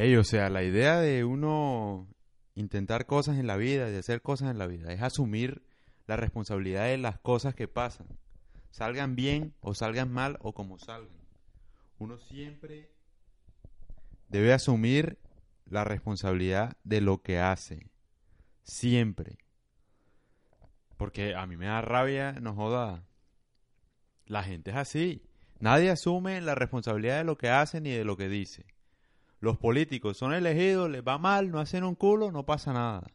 O sea, la idea de uno intentar cosas en la vida, de hacer cosas en la vida, es asumir la responsabilidad de las cosas que pasan, salgan bien o salgan mal o como salgan. Uno siempre debe asumir la responsabilidad de lo que hace, siempre. Porque a mí me da rabia, no joda. La gente es así. Nadie asume la responsabilidad de lo que hace ni de lo que dice. Los políticos son elegidos, les va mal, no hacen un culo, no pasa nada.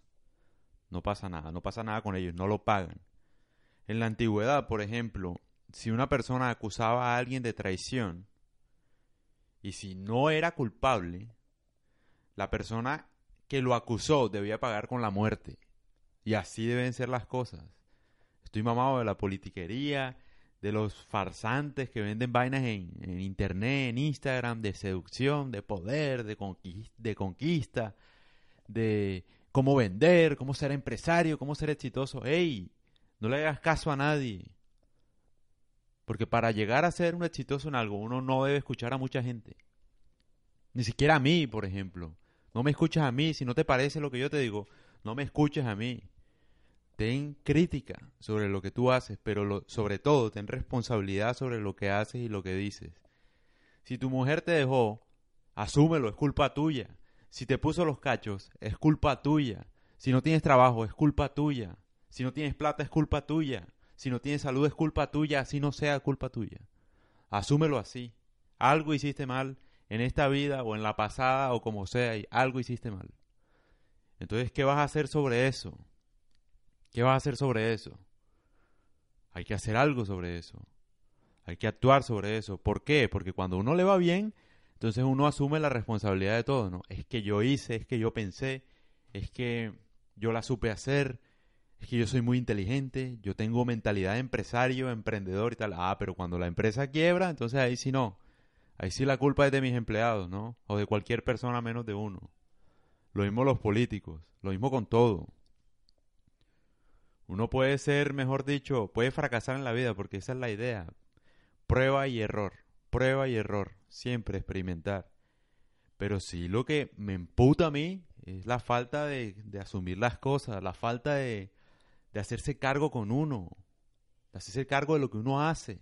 No pasa nada, no pasa nada con ellos, no lo pagan. En la antigüedad, por ejemplo, si una persona acusaba a alguien de traición y si no era culpable, la persona que lo acusó debía pagar con la muerte. Y así deben ser las cosas. Estoy mamado de la politiquería, de los farsantes que venden vainas en, internet, en Instagram, de seducción, de poder, de, de conquista, de cómo vender, cómo ser empresario, cómo ser exitoso. ¡Ey! No le hagas caso a nadie. Porque para llegar a ser un exitoso en algo, uno no debe escuchar a mucha gente. Ni siquiera a mí, por ejemplo. No me escuchas a mí. Si no te parece lo que yo te digo, no me escuches a mí ten crítica sobre lo que tú haces, pero sobre todo ten responsabilidad sobre lo que haces y lo que dices. Si tu mujer te dejó, asúmelo, es culpa tuya. Si te puso los cachos, es culpa tuya. Si no tienes trabajo, es culpa tuya. Si no tienes plata, es culpa tuya. Si no tienes salud, es culpa tuya, así no sea culpa tuya. Asúmelo así. Algo hiciste mal en esta vida o en la pasada o como sea, y algo hiciste mal. Entonces, ¿qué vas a hacer sobre eso? ¿Qué vas a hacer sobre eso? Hay que hacer algo sobre eso. Hay que actuar sobre eso. ¿Por qué? Porque cuando uno le va bien, entonces uno asume la responsabilidad de todo, ¿no? Es que yo hice, es que yo pensé, es que yo la supe hacer, es que yo soy muy inteligente, yo tengo mentalidad de empresario, emprendedor y tal. Ah, pero cuando la empresa quiebra, entonces ahí sí no. Ahí sí la culpa es de mis empleados, ¿no? O de cualquier persona menos de uno. Lo mismo los políticos, lo mismo con todo. Uno puede ser, mejor dicho, puede fracasar en la vida porque esa es la idea. Prueba y error, prueba y error, siempre experimentar. Pero sí lo que me emputa a mí es la falta de, asumir las cosas, la falta de, hacerse cargo con uno, de hacerse cargo de lo que uno hace.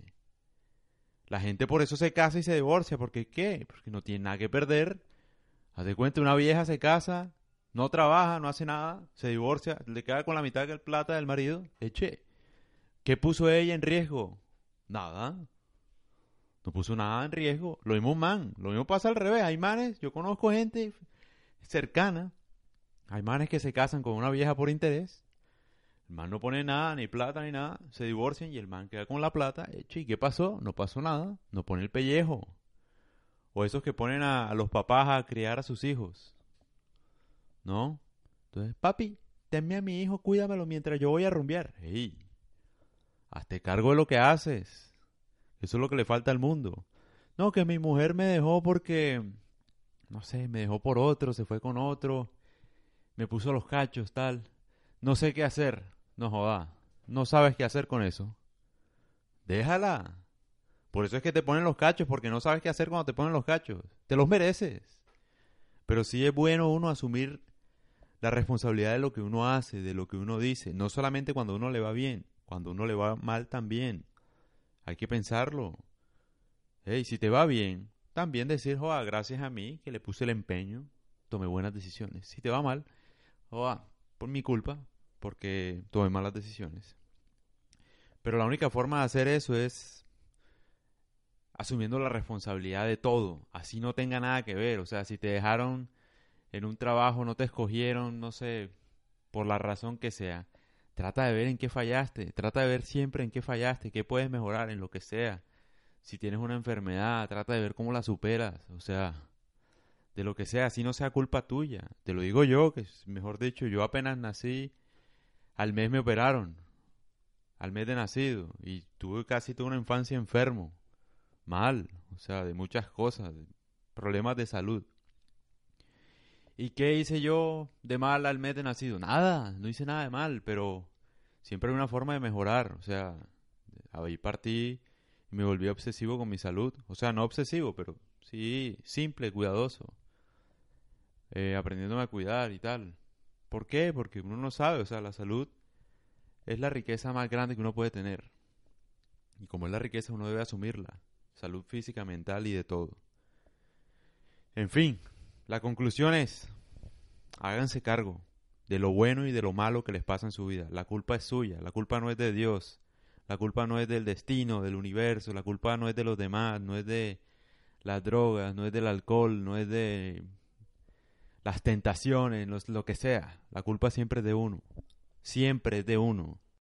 La gente por eso se casa y se divorcia, porque ¿qué? Porque no tiene nada que perder. Haz de cuenta, una vieja se casa, no trabaja, no hace nada, se divorcia, le queda con la mitad de plata del marido. Eche. ¿Qué puso ella en riesgo? Nada. No puso nada en riesgo. Lo mismo man. Lo mismo pasa al revés. Hay manes, yo conozco gente cercana. Hay manes que se casan con una vieja por interés. El man no pone nada, ni plata, ni nada. Se divorcian y el man queda con la plata. Eche. ¿Y qué pasó? No pasó nada. No pone el pellejo. O esos que ponen a los papás a criar a sus hijos. ¿No? Entonces, papi, tenme a mi hijo, cuídamelo mientras yo voy a rumbear. Ey, hazte cargo de lo que haces. Eso es lo que le falta al mundo. No, que mi mujer me dejó porque, no sé, me dejó por otro, se fue con otro, me puso los cachos, tal. No sé qué hacer. No joda. No sabes qué hacer con eso. Déjala. Por eso es que te ponen los cachos, porque no sabes qué hacer cuando te ponen los cachos. Te los mereces. Pero sí es bueno uno asumir la responsabilidad de lo que uno hace, de lo que uno dice, no solamente cuando uno le va bien, cuando uno le va mal también. Hay que pensarlo. Hey, si te va bien, también decir, joa, gracias a mí que le puse el empeño, tomé buenas decisiones. Si te va mal, joa, por mi culpa, porque tomé malas decisiones. Pero la única forma de hacer eso es asumiendo la responsabilidad de todo, así no tenga nada que ver. O sea, si te dejaron en un trabajo no te escogieron, no sé, por la razón que sea, trata de ver en qué fallaste, trata de ver siempre en qué fallaste, qué puedes mejorar en lo que sea. Si tienes una enfermedad, trata de ver cómo la superas, o sea, de lo que sea, si no sea culpa tuya. Te lo digo yo, que mejor dicho, yo apenas nací, al mes me operaron, al mes de nacido, y tuve casi toda una infancia enfermo, mal, o sea, de muchas cosas, problemas de salud. ¿Y qué hice yo de mal al mes de nacido? Nada, no hice nada de mal, pero siempre hay una forma de mejorar. O sea, ahí partí y me volví obsesivo con mi salud. O sea, no obsesivo, pero sí simple, cuidadoso. eh, aprendiéndome a cuidar y tal. ¿Por qué? Porque uno no sabe, o sea, la salud es la riqueza más grande que uno puede tener. Y como es la riqueza, uno debe asumirla. Salud física, mental y de todo. En fin, la conclusión es, háganse cargo de lo bueno y de lo malo que les pasa en su vida. La culpa es suya, la culpa no es de Dios, la culpa no es del destino, del universo, la culpa no es de los demás, no es de las drogas, no es del alcohol, no es de las tentaciones, lo que sea. La culpa siempre es de uno. Siempre es de uno.